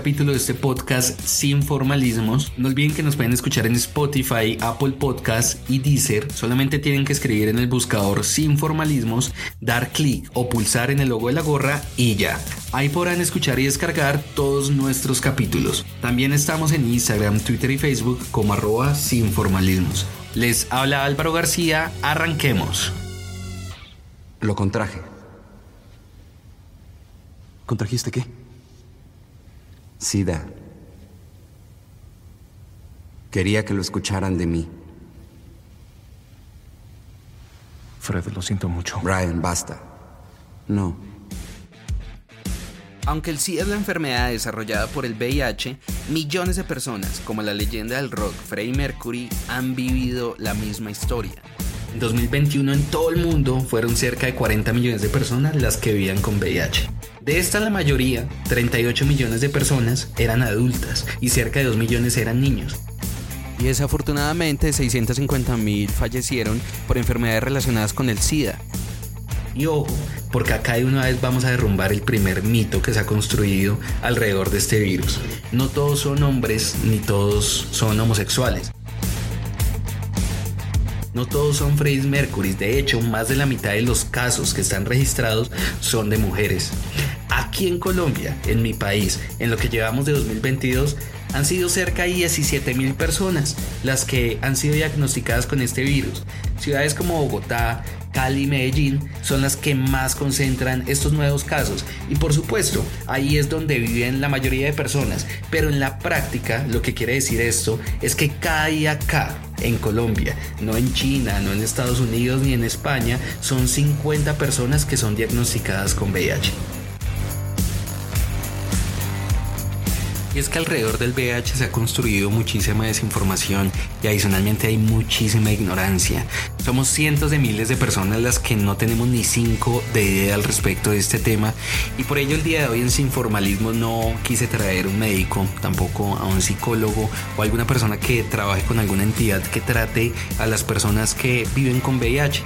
capítulo de este podcast sin formalismos. No olviden que nos pueden escuchar en Spotify, Apple Podcast y Deezer. Solamente tienen que escribir en el buscador sin formalismos, dar clic o pulsar en el logo de la gorra y ya. Ahí podrán escuchar y descargar todos nuestros capítulos. También estamos en Instagram, Twitter y Facebook como arroba sin formalismos. Les habla Álvaro García, arranquemos. Lo contraje. ¿Contrajiste qué? SIDA. Quería que lo escucharan de mí. Fred, lo siento mucho. Brian, basta. No. Aunque el SIDA es la enfermedad desarrollada por el VIH, millones de personas, como la leyenda del rock Freddie Mercury, han vivido la misma historia. En 2021 en todo el mundo fueron cerca de 40 millones de personas las que vivían con VIH. De estas la mayoría, 38 millones de personas, eran adultas y cerca de 2 millones eran niños. Y desafortunadamente 650 mil fallecieron por enfermedades relacionadas con el SIDA. Y ojo, porque acá de una vez vamos a derrumbar el primer mito que se ha construido alrededor de este virus. No todos son hombres ni todos son homosexuales. No todos son Freddie Mercury, de hecho más de la mitad de los casos que están registrados son de mujeres. Aquí en Colombia, en mi país, en lo que llevamos de 2022, han sido cerca de 17 mil personas las que han sido diagnosticadas con este virus. Ciudades como Bogotá, Cali y Medellín son las que más concentran estos nuevos casos y por supuesto ahí es donde viven la mayoría de personas, pero en la práctica lo que quiere decir esto es que cada día acá en Colombia, no en China, no en Estados Unidos ni en España, son 50 personas que son diagnosticadas con VIH. Y es que alrededor del VIH se ha construido muchísima desinformación y adicionalmente hay muchísima ignorancia. Somos cientos de miles de personas las que no tenemos ni cinco de idea al respecto de este tema y por ello el día de hoy en Sin Formalismo no quise traer un médico, tampoco a un psicólogo o alguna persona que trabaje con alguna entidad que trate a las personas que viven con VIH.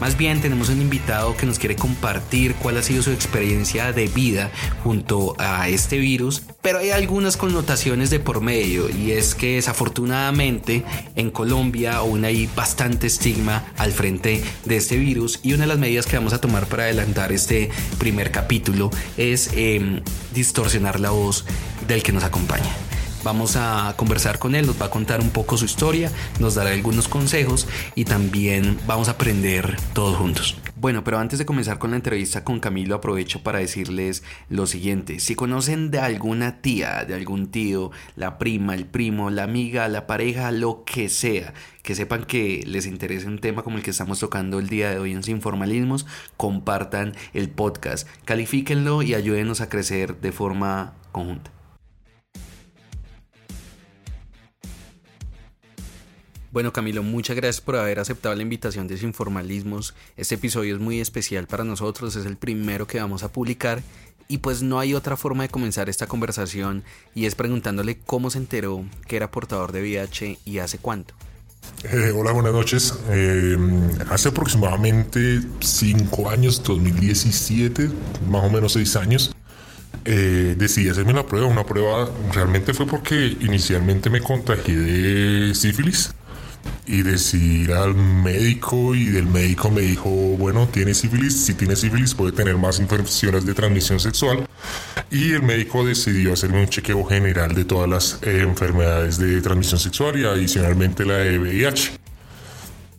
Más bien tenemos un invitado que nos quiere compartir cuál ha sido su experiencia de vida junto a este virus, pero hay algunas connotaciones de por medio y es que desafortunadamente en Colombia aún hay bastante estigma al frente de este virus y una de las medidas que vamos a tomar para adelantar este primer capítulo es eh, distorsionar la voz del que nos acompaña. Vamos a conversar con él, nos va a contar un poco su historia, nos dará algunos consejos y también vamos a aprender todos juntos. Bueno, pero antes de comenzar con la entrevista con Camilo, aprovecho para decirles lo siguiente. Si conocen de alguna tía, de algún tío, la prima, el primo, la amiga, la pareja, lo que sea, que sepan que les interese un tema como el que estamos tocando el día de hoy en Sin Formalismos, compartan el podcast, califíquenlo y ayúdenos a crecer de forma conjunta. Bueno Camilo, muchas gracias por haber aceptado la invitación de Sin Formalismos. Este episodio es muy especial para nosotros, es el primero que vamos a publicar y pues no hay otra forma de comenzar esta conversación y es preguntándole cómo se enteró que era portador de VIH y hace cuánto. Eh, hola, buenas noches. Eh, hace aproximadamente 5 años, 2017, más o menos 6 años, eh, decidí hacerme la prueba. Una prueba realmente fue porque inicialmente me contagié de sífilis y decidí ir al médico y del médico me dijo, bueno, tiene sífilis, si tiene sífilis puede tener más infecciones de transmisión sexual y el médico decidió hacerme un chequeo general de todas las eh, enfermedades de transmisión sexual y adicionalmente la de VIH.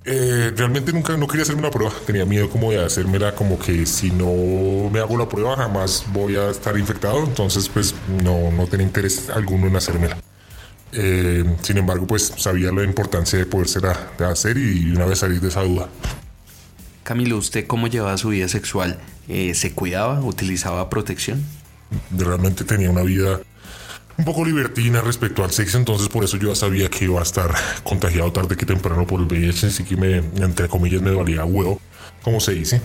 Eh, realmente nunca no quería hacerme una prueba, tenía miedo como de hacérmela como que si no me hago la prueba jamás voy a estar infectado, entonces pues no, no tenía interés alguno en hacérmela. Eh, sin embargo, pues sabía la importancia de poderse hacer y una vez salir de esa duda. Camilo, ¿usted cómo llevaba su vida sexual? Eh, ¿Se cuidaba? ¿Utilizaba protección? Realmente tenía una vida un poco libertina respecto al sexo, entonces por eso yo ya sabía que iba a estar contagiado tarde que temprano por el VIH, así que me, entre comillas, me valía huevo, como se dice.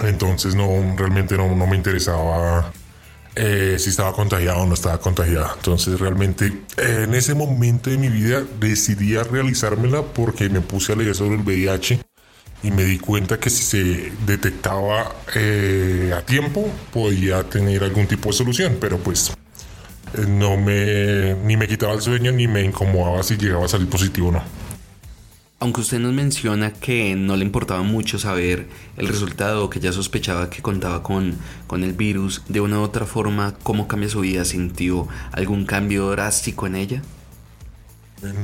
Entonces no, realmente no, no me interesaba eh, si estaba contagiado o no estaba contagiada. Entonces realmente en ese momento de mi vida decidí a realizármela porque me puse a leer sobre el VIH y me di cuenta que si se detectaba eh, a tiempo podía tener algún tipo de solución, pero pues eh, no me, ni me quitaba el sueño ni me incomodaba si llegaba a salir positivo o no. Aunque usted nos menciona que no le importaba mucho saber el resultado, que ya sospechaba que contaba con, con el virus, de una u otra forma, ¿cómo cambia su vida? ¿Sintió algún cambio drástico en ella?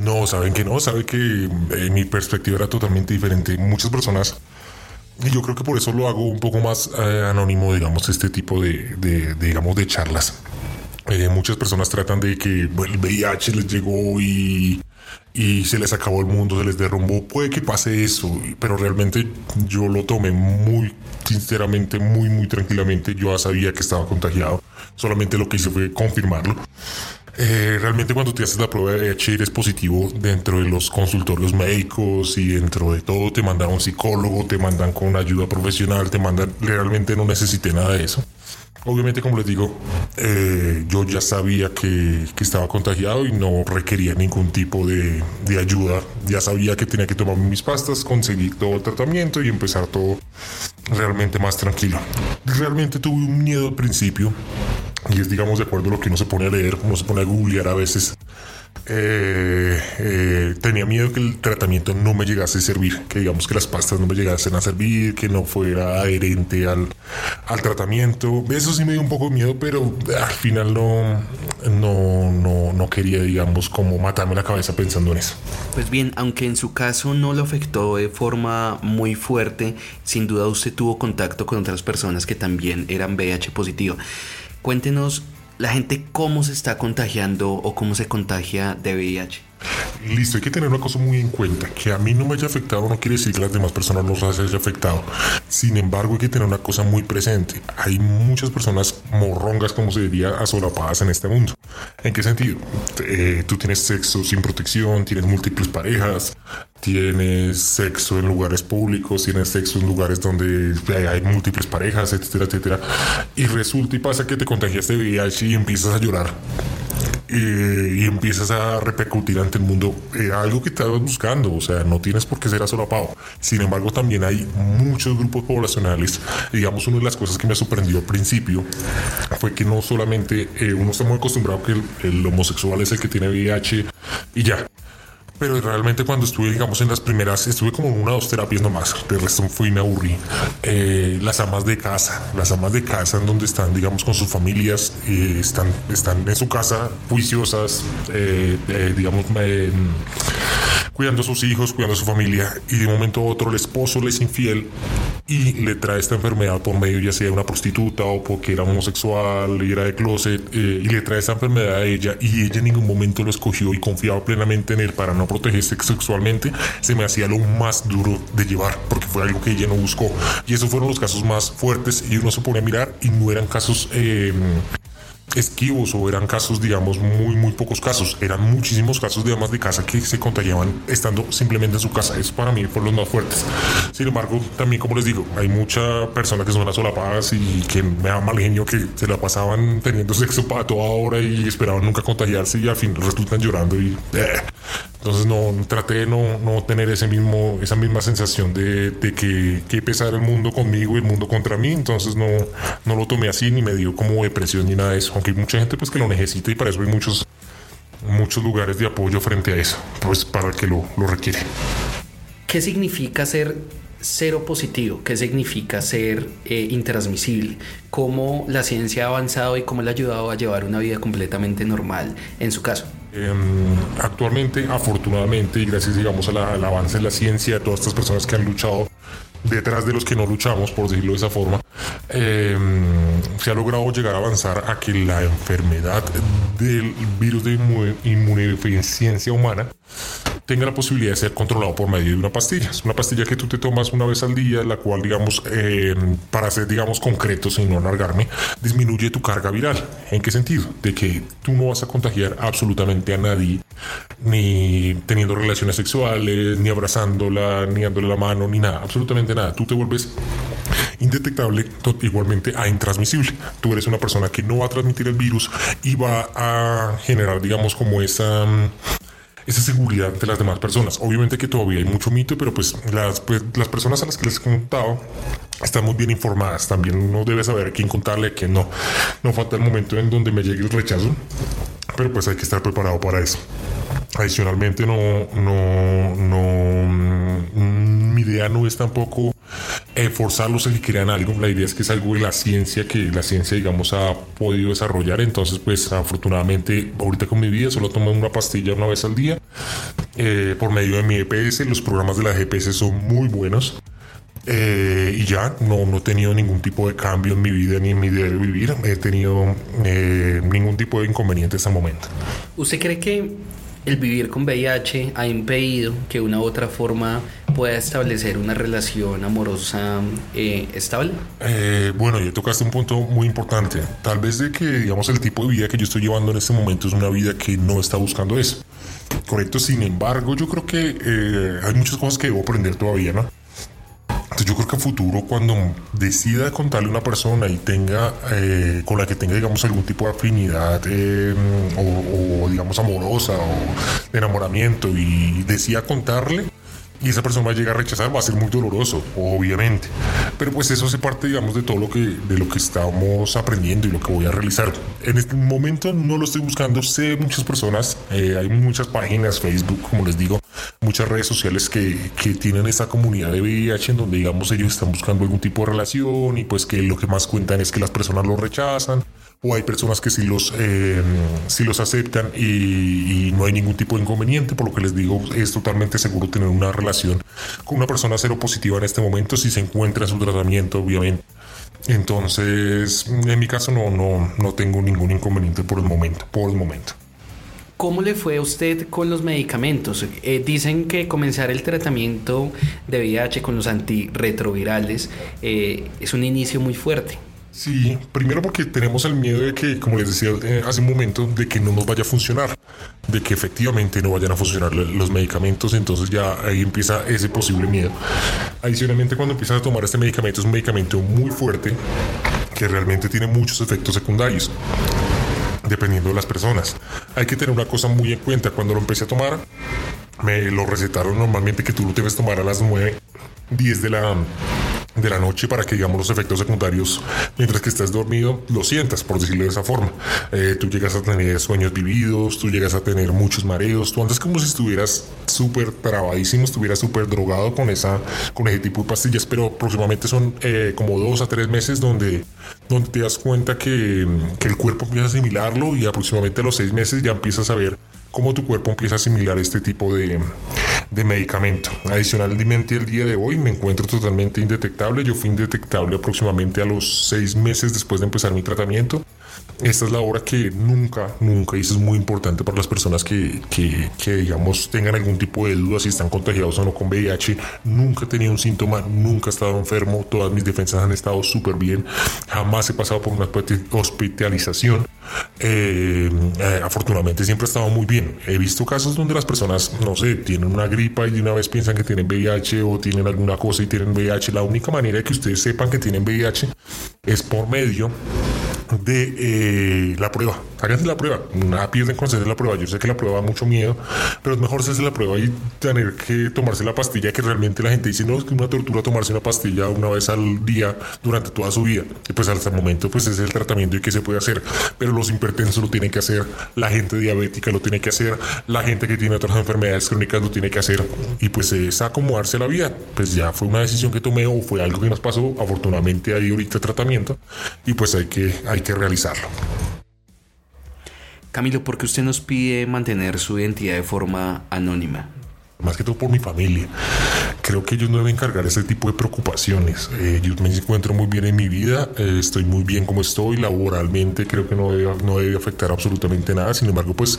No, saben que no, saben que eh, mi perspectiva era totalmente diferente. Muchas personas, y yo creo que por eso lo hago un poco más eh, anónimo, digamos, este tipo de, de, de, digamos, de charlas. Eh, muchas personas tratan de que el VIH les llegó y, y se les acabó el mundo, se les derrumbó. Puede que pase eso, pero realmente yo lo tomé muy, sinceramente, muy, muy tranquilamente. Yo ya sabía que estaba contagiado, solamente lo que hice fue confirmarlo. Eh, realmente cuando te haces la prueba de VIH eres positivo dentro de los consultorios médicos y dentro de todo te mandan a un psicólogo, te mandan con ayuda profesional, te mandan, realmente no necesité nada de eso. Obviamente, como les digo, eh, yo ya sabía que, que, estaba contagiado y no requería ningún tipo de, de, ayuda. Ya sabía que tenía que tomar mis pastas, conseguir todo el tratamiento y empezar todo realmente más tranquilo. Realmente tuve un miedo al principio y es, digamos, de acuerdo a lo que uno se pone a leer, uno se pone a googlear a veces. Eh, eh, tenía miedo que el tratamiento no me llegase a servir, que digamos que las pastas no me llegasen a servir, que no fuera adherente al, al tratamiento. Eso sí me dio un poco de miedo, pero al final no, no, no, no quería, digamos, como matarme la cabeza pensando en eso. Pues bien, aunque en su caso no lo afectó de forma muy fuerte, sin duda usted tuvo contacto con otras personas que también eran VIH positivo. Cuéntenos la gente cómo se está contagiando o cómo se contagia de VIH. Listo, hay que tener una cosa muy en cuenta, que a mí no me haya afectado no quiere decir que las demás personas no las haya afectado. Sin embargo, hay que tener una cosa muy presente. Hay muchas personas morrongas, como se diría, asolapadas en este mundo. ¿En qué sentido? Eh, tú tienes sexo sin protección, tienes múltiples parejas, tienes sexo en lugares públicos, tienes sexo en lugares donde hay múltiples parejas, etcétera, etcétera. Y resulta y pasa que te contagiaste de VIH y empiezas a llorar. Eh, y empiezas a repercutir ante el mundo eh, algo que estabas buscando, o sea, no tienes por qué ser asolapado. Sin embargo, también hay muchos grupos poblacionales. Digamos, una de las cosas que me sorprendió al principio fue que no solamente eh, uno está muy acostumbrado que el, el homosexual es el que tiene VIH y ya, pero realmente cuando estuve, digamos, en las primeras, estuve como una o dos terapias nomás, de resto fui me aburrí. Eh, las amas de casa, las amas de casa en donde están, digamos, con sus familias, eh, están, están en su casa juiciosas, eh, digamos, cuidando a sus hijos, cuidando a su familia, y de un momento a otro el esposo le es infiel y le trae esta enfermedad por medio ya sea una prostituta o porque era homosexual y era de closet, y le trae esta enfermedad a ella y ella en ningún momento lo escogió y confiaba plenamente en él para no protegerse sexualmente, se me hacía lo más duro de llevar, porque fue algo que ella no buscó. Y esos fueron los casos más fuertes y uno se pone a mirar y no eran casos... Eh, esquivos o eran casos, digamos, muy, muy pocos casos. Eran muchísimos casos de amas de casa que se contagiaban estando simplemente en su casa. Eso para mí fueron los más fuertes. Sin embargo, también, como les digo, hay muchas personas que son las solapadas y que me da mal genio que se la pasaban teniendo sexo para toda hora y esperaban nunca contagiarse y al fin resultan llorando y... Eh. Entonces no traté de no, no, tener ese mismo, esa misma sensación de, de que, que pesar el mundo conmigo y el mundo contra mí. Entonces no, no lo tomé así ni me dio como depresión ni nada de eso. Aunque hay mucha gente pues que lo necesita y para eso hay muchos, muchos lugares de apoyo frente a eso, pues para el que lo, lo requiere. ¿Qué significa ser cero positivo? ¿Qué significa ser eh, intransmisible? ¿Cómo la ciencia ha avanzado y cómo le ha ayudado a llevar una vida completamente normal en su caso? Eh, actualmente, afortunadamente, y gracias digamos al avance de la ciencia, de todas estas personas que han luchado detrás de los que no luchamos, por decirlo de esa forma, eh, se ha logrado llegar a avanzar a que la enfermedad del virus de inmunodeficiencia humana tenga la posibilidad de ser controlado por medio de una pastilla. Es una pastilla que tú te tomas una vez al día, la cual, digamos, eh, para ser, digamos, concreto, sin no alargarme, disminuye tu carga viral. ¿En qué sentido? De que tú no vas a contagiar absolutamente a nadie, ni teniendo relaciones sexuales, ni abrazándola, ni dándole la mano, ni nada, absolutamente nada. Tú te vuelves indetectable, igualmente a intransmisible. Tú eres una persona que no va a transmitir el virus y va a generar, digamos, como esa esa seguridad de las demás personas. Obviamente que todavía hay mucho mito, pero pues las, pues, las personas a las que les he contado están muy bien informadas. También uno debe saber quién contarle, a quién no. No falta el momento en donde me llegue el rechazo pero pues hay que estar preparado para eso. Adicionalmente, no, no, no, mm, mi idea no es tampoco eh, forzarlos a que crean algo. La idea es que es algo de la ciencia que la ciencia, digamos, ha podido desarrollar. Entonces, pues afortunadamente, ahorita con mi vida solo tomo una pastilla una vez al día eh, por medio de mi EPS. Los programas de la GPS son muy buenos. Eh, y ya no, no he tenido ningún tipo de cambio en mi vida ni en mi de vivir. He tenido ningún tipo de inconveniente hasta el momento. ¿Usted cree que el vivir con VIH ha impedido que una u otra forma pueda establecer una relación amorosa eh, estable? Eh, bueno, ya tocaste un punto muy importante. Tal vez de que, digamos, el tipo de vida que yo estoy llevando en este momento es una vida que no está buscando eso. Correcto, sin embargo, yo creo que eh, hay muchas cosas que debo aprender todavía, ¿no? Yo creo que a futuro cuando decida contarle a una persona y tenga eh, con la que tenga digamos algún tipo de afinidad eh, o, o, digamos amorosa o enamoramiento y decida contarle y esa persona va a llegar a rechazar, va a ser muy doloroso, obviamente. Pero pues eso hace parte, digamos, de todo lo que, de lo que estamos aprendiendo y lo que voy a realizar. En este momento no lo estoy buscando, sé muchas personas, eh, hay muchas páginas, Facebook, como les digo, muchas redes sociales que, que tienen esa comunidad de VIH en donde, digamos, ellos están buscando algún tipo de relación y pues que lo que más cuentan es que las personas lo rechazan o hay personas que sí los, eh, los aceptan y, no hay ningún tipo de inconveniente. Por lo que les digo, es totalmente seguro tener una relación con una persona cero positiva en este momento si se encuentra en su tratamiento, obviamente. Entonces, en mi caso no, no, no tengo ningún inconveniente por el momento, por el momento. ¿Cómo le fue a usted con los medicamentos? Eh, dicen que comenzar el tratamiento de VIH con los antirretrovirales eh, es un inicio muy fuerte. Sí, primero porque tenemos el miedo de que, como les decía eh, hace un momento, de que no nos vaya a funcionar, de que efectivamente no vayan a funcionar los medicamentos, entonces ya ahí empieza ese posible miedo. Adicionalmente, cuando empiezas a tomar este medicamento, es un medicamento muy fuerte que realmente tiene muchos efectos secundarios dependiendo de las personas. Hay que tener una cosa muy en cuenta. Cuando lo empecé a tomar, me lo recetaron normalmente que tú lo debes tomar a las 9, 10 de la de la noche para que digamos los efectos secundarios mientras que estás dormido lo sientas por decirlo de esa forma. Eh, tú llegas a tener sueños vividos tú llegas a tener muchos mareos. Tú andas como si estuvieras súper trabadísimo estuvieras súper drogado con esa con ese tipo de pastillas pero aproximadamente son eh, como dos a tres meses donde donde te das cuenta que, que el cuerpo empieza a asimilarlo y aproximadamente a los seis meses ya empiezas a ver cómo tu cuerpo empieza a asimilar este tipo de, de medicamento. Adicionalmente, el día de hoy me encuentro totalmente indetectable. Yo fui indetectable aproximadamente a los seis meses después de empezar mi tratamiento. Esta es la hora que nunca, nunca, y eso es muy importante para las personas que, que, que, digamos, tengan algún tipo de duda si están contagiados o no con VIH. Nunca he tenido un síntoma, nunca he estado enfermo, todas mis defensas han estado súper bien, jamás he pasado por una hospitalización. Eh, eh, afortunadamente siempre he estado muy bien. He visto casos donde las personas, no sé, tienen una gripa y de una vez piensan que tienen VIH o tienen alguna cosa y tienen VIH. La única manera de que ustedes sepan que tienen VIH es por medio de eh, la prueba. Háganse la prueba. Nada pierden con hacer la prueba. Yo sé que la prueba da mucho miedo, pero es mejor hacerse la prueba y tener que tomarse la pastilla que realmente la gente dice, no, es que una tortura tomarse una pastilla una vez al día durante toda su vida. Y pues hasta el momento pues es el tratamiento y qué se puede hacer. Pero los hipertensos lo tienen que hacer, la gente diabética lo tiene que hacer, la gente que tiene otras enfermedades crónicas lo tiene que hacer. Y pues es acomodarse la vida. Pues ya fue una decisión que tomé o fue algo que nos pasó. Afortunadamente hay ahorita tratamiento y pues hay que, hay que realizarlo. Camilo, ¿por qué usted nos pide mantener su identidad de forma anónima? Más que todo por mi familia. Creo que ellos no deben cargar ese tipo de preocupaciones. Eh, yo me encuentro muy bien en mi vida, eh, estoy muy bien como estoy, laboralmente creo que no debe, no debe afectar absolutamente nada. Sin embargo, pues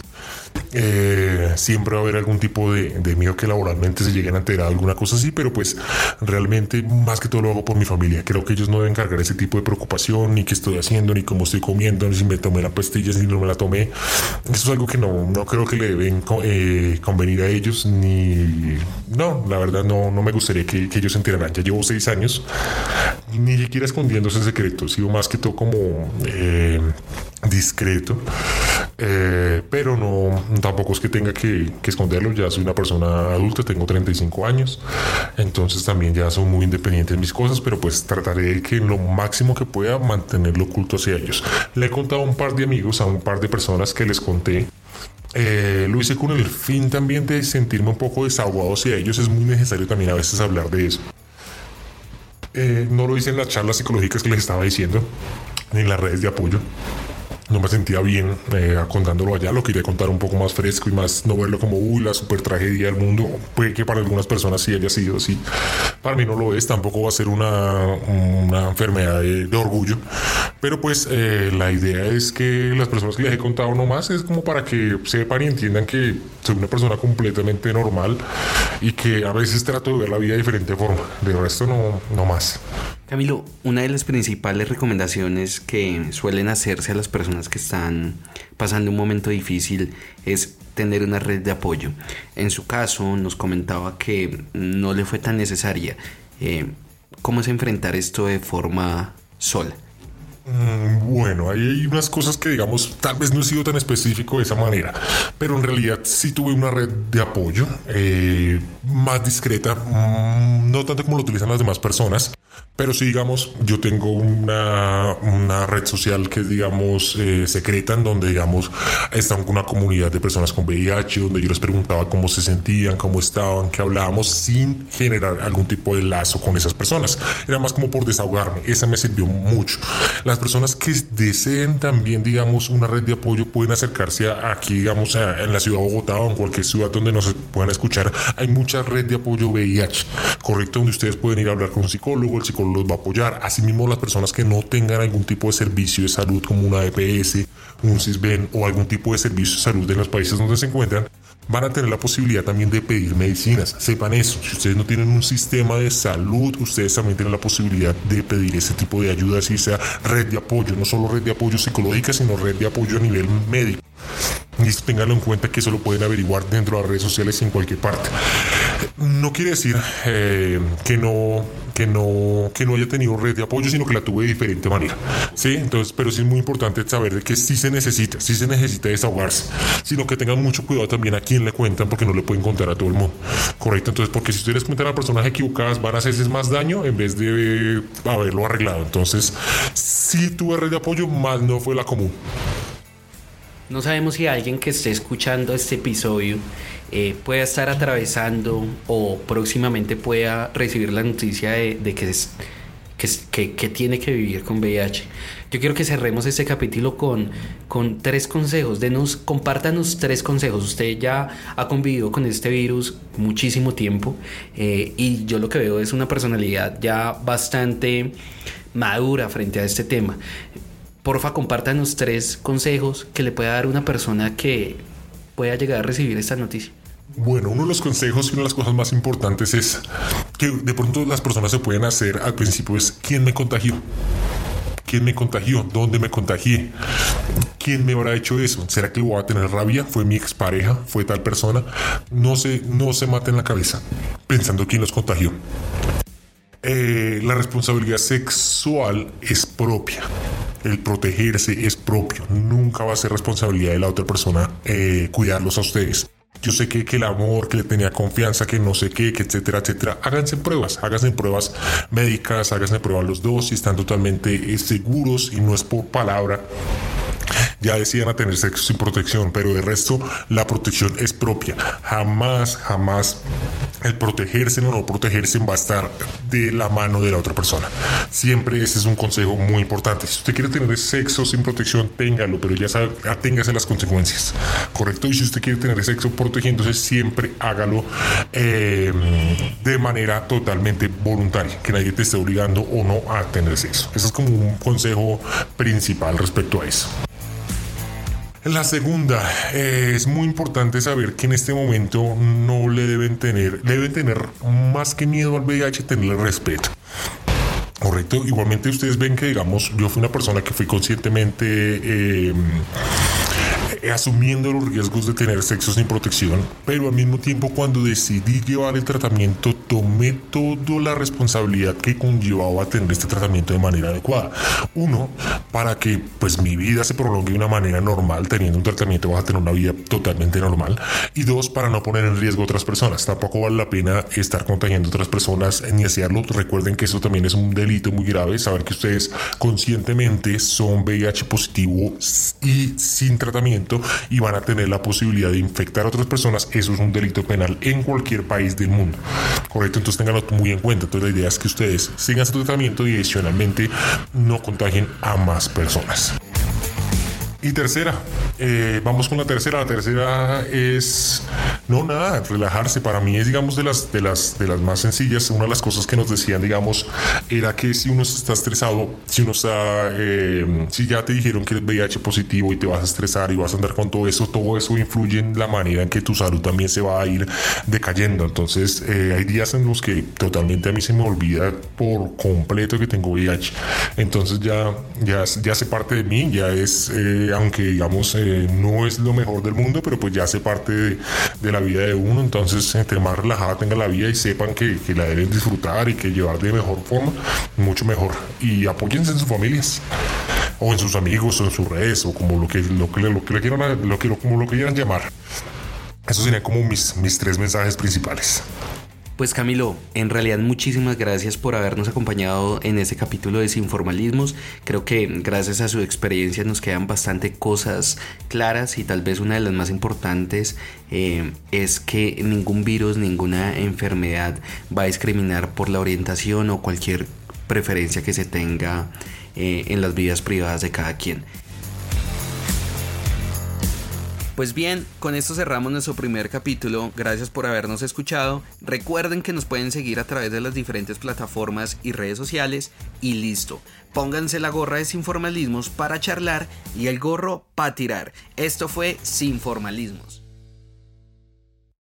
eh, siempre va a haber algún tipo de, miedo que laboralmente se lleguen a enterar alguna cosa así, pero pues realmente más que todo lo hago por mi familia. Creo que ellos no deben cargar ese tipo de preocupación, ni qué estoy haciendo, ni cómo estoy comiendo, ni si me tomé la pastilla, si no me la tomé. Eso es algo que no, no creo que le deben eh, convenir a ellos, ni... No, la verdad no, no me gustaría que, ellos se enteraran. Ya llevo seis años, ni siquiera escondiendo ese secreto, sido más que todo como... Eh, discreto, pero no, tampoco es que tenga que, que, esconderlo, ya soy una persona adulta, tengo 35 años, entonces también ya soy muy independiente en mis cosas, pero pues trataré de que lo máximo que pueda mantenerlo oculto hacia ellos. Le he contado a un par de amigos, a un par de personas que les conté eh, lo hice con el fin también de sentirme un poco desahogado hacia ellos. Es muy necesario también a veces hablar de eso. Eh, no lo hice en las charlas psicológicas que les estaba diciendo, ni en las redes de apoyo no me sentía bien eh, contándolo allá, lo quería contar un poco más fresco y más no verlo como, uy, la super tragedia del mundo. Puede que para algunas personas sí haya sido así. Para mí no lo es, tampoco va a ser una, una enfermedad de, orgullo. Pero pues eh, la idea es que las personas que les he contado nomás es como para que sepan y entiendan que soy una persona completamente normal y que a veces trato de ver la vida de diferente forma. De resto no, no más. Camilo, una de las principales recomendaciones que suelen hacerse a las personas que están pasando un momento difícil es tener una red de apoyo. En su caso, nos comentaba que no le fue tan necesaria. Eh, ¿Cómo es enfrentar esto de forma sola? Mm, bueno, hay unas cosas que digamos, tal vez no he sido tan específico de esa manera, pero en realidad sí tuve una red de apoyo eh, más discreta, mm, no tanto como lo utilizan las demás personas, pero si digamos, yo tengo una, una red social que es, digamos, eh, secreta, en donde, digamos, está una comunidad de personas con VIH, donde yo les preguntaba cómo se sentían, cómo estaban, qué hablábamos, sin generar algún tipo de lazo con esas personas. Era más como por desahogarme. Esa me sirvió mucho. Las personas que deseen también, digamos, una red de apoyo pueden acercarse aquí, digamos, en la ciudad de Bogotá o en cualquier ciudad donde nos puedan escuchar. Hay mucha red de apoyo VIH, correcto, donde ustedes pueden ir a hablar con un psicólogo, el psicólogo los va a apoyar. Asimismo, las personas que no tengan algún tipo de servicio de salud como una EPS, un CISBEN o algún tipo de servicio de salud en los países donde se encuentran, van a tener la posibilidad también de pedir medicinas. Sepan eso, si ustedes no tienen un sistema de salud, ustedes también tienen la posibilidad de pedir ese tipo de ayuda, si sea red de apoyo, no solo red de apoyo psicológica, sino red de apoyo a nivel médico. Y esto ténganlo en cuenta que eso lo pueden averiguar dentro de las redes sociales en cualquier parte. No quiere decir eh, que no que no que no haya tenido red de apoyo, sino que la tuve de diferente manera. Sí, entonces, pero sí es muy importante saber de que sí se necesita, sí se necesita desahogarse, sino que tengan mucho cuidado también a quién le cuentan, porque no le pueden contar a todo el mundo. Correcto, entonces, porque si ustedes cuentan a personas equivocadas, van a hacerse más daño en vez de haberlo arreglado. Entonces, sí tuve red de apoyo, más no fue la común. No sabemos si alguien que esté escuchando este episodio eh, pueda estar atravesando o próximamente pueda recibir la noticia de, que, que, que, tiene que vivir con VIH. Yo quiero que cerremos este capítulo con, con tres consejos. Denos, compártanos tres consejos. Usted ya ha convivido con este virus muchísimo tiempo eh, y yo lo que veo es una personalidad ya bastante madura frente a este tema porfa compártanos tres consejos que le pueda dar una persona que pueda llegar a recibir esta noticia. Bueno, uno de los consejos y una de las cosas más importantes es que de pronto las personas se pueden hacer al principio es quién me contagió. ¿Quién me contagió? ¿Dónde me contagié? ¿Quién me habrá hecho eso? ¿Será que voy a tener rabia? ¿Fue mi expareja? ¿Fue tal persona? No se, no se maten la cabeza pensando quién los contagió. Eh, la responsabilidad sexual es propia. El protegerse es propio. Nunca va a ser responsabilidad de la otra persona eh, cuidarlos a ustedes. Yo sé que, que, el amor, que le tenía confianza, que no sé qué, que etcétera, etcétera. Háganse pruebas, háganse pruebas médicas, háganse pruebas los dos si están totalmente eh, seguros y no es por palabra ya decían a tener sexo sin protección, pero de resto la protección es propia. Jamás, jamás el protegerse o no protegerse va a estar de la mano de la otra persona. Siempre ese es un consejo muy importante. Si usted quiere tener sexo sin protección, téngalo, pero ya sabe, aténgase las consecuencias. ¿Correcto? Y si usted quiere tener sexo protegiéndose, siempre hágalo eh, de manera totalmente voluntaria, que nadie te esté obligando o no a tener sexo. Ese es como un consejo principal respecto a eso. La segunda, eh, es muy importante saber que en este momento no le deben tener, deben tener más que miedo al VIH, tenerle respeto. Correcto. Igualmente ustedes ven que, digamos, yo fui una persona que fui conscientemente eh, asumiendo los riesgos de tener sexo sin protección, pero al mismo tiempo cuando decidí llevar el tratamiento tomé toda la responsabilidad que conllevaba tener este tratamiento de manera adecuada. Uno, para que pues mi vida se prolongue de una manera normal, teniendo un tratamiento vas a tener una vida totalmente normal. Y dos, para no poner en riesgo a otras personas. Tampoco vale la pena estar contagiando a otras personas ni hacerlo. Recuerden que eso también es un delito muy grave, saber que ustedes conscientemente son VIH positivo y sin tratamiento y van a tener la posibilidad de infectar a otras personas, eso es un delito penal en cualquier país del mundo. Correcto, entonces tenganlo muy en cuenta. Entonces la idea es que ustedes sigan su tratamiento y adicionalmente no contagien a más personas. Y tercera, eh, vamos con la tercera. La tercera es, no nada, relajarse. Para mí es, digamos, de las, de, las, de las más sencillas. Una de las cosas que nos decían, digamos, era que si uno está estresado, si uno está, eh, si ya te dijeron que eres VIH positivo y te vas a estresar y vas a andar con todo eso, todo eso influye en la manera en que tu salud también se va a ir decayendo. Entonces, eh, hay días en los que totalmente a mí se me olvida por completo que tengo VIH. Entonces ya, ya, ya hace parte de mí, ya es aunque digamos eh, no es lo mejor del mundo, pero pues ya hace parte de, la vida de uno, entonces entre más relajada tenga la vida y sepan que, la deben disfrutar y que llevar de mejor forma, mucho mejor. Y apóyense en sus familias o en sus amigos o en sus redes o como lo que, lo que, lo que, le quieran, lo que, como lo que quieran llamar. Eso serían como mis, mis tres mensajes principales. Pues Camilo, en realidad muchísimas gracias por habernos acompañado en este capítulo de Sinformalismos. Creo que gracias a su experiencia nos quedan bastante cosas claras y tal vez una de las más importantes eh, es que ningún virus, ninguna enfermedad va a discriminar por la orientación o cualquier preferencia que se tenga eh, en las vidas privadas de cada quien. Pues bien, con esto cerramos nuestro primer capítulo. Gracias por habernos escuchado. Recuerden que nos pueden seguir a través de las diferentes plataformas y redes sociales. Y listo. Pónganse la gorra de Sinformalismos para charlar y el gorro para tirar. Esto fue Sinformalismos.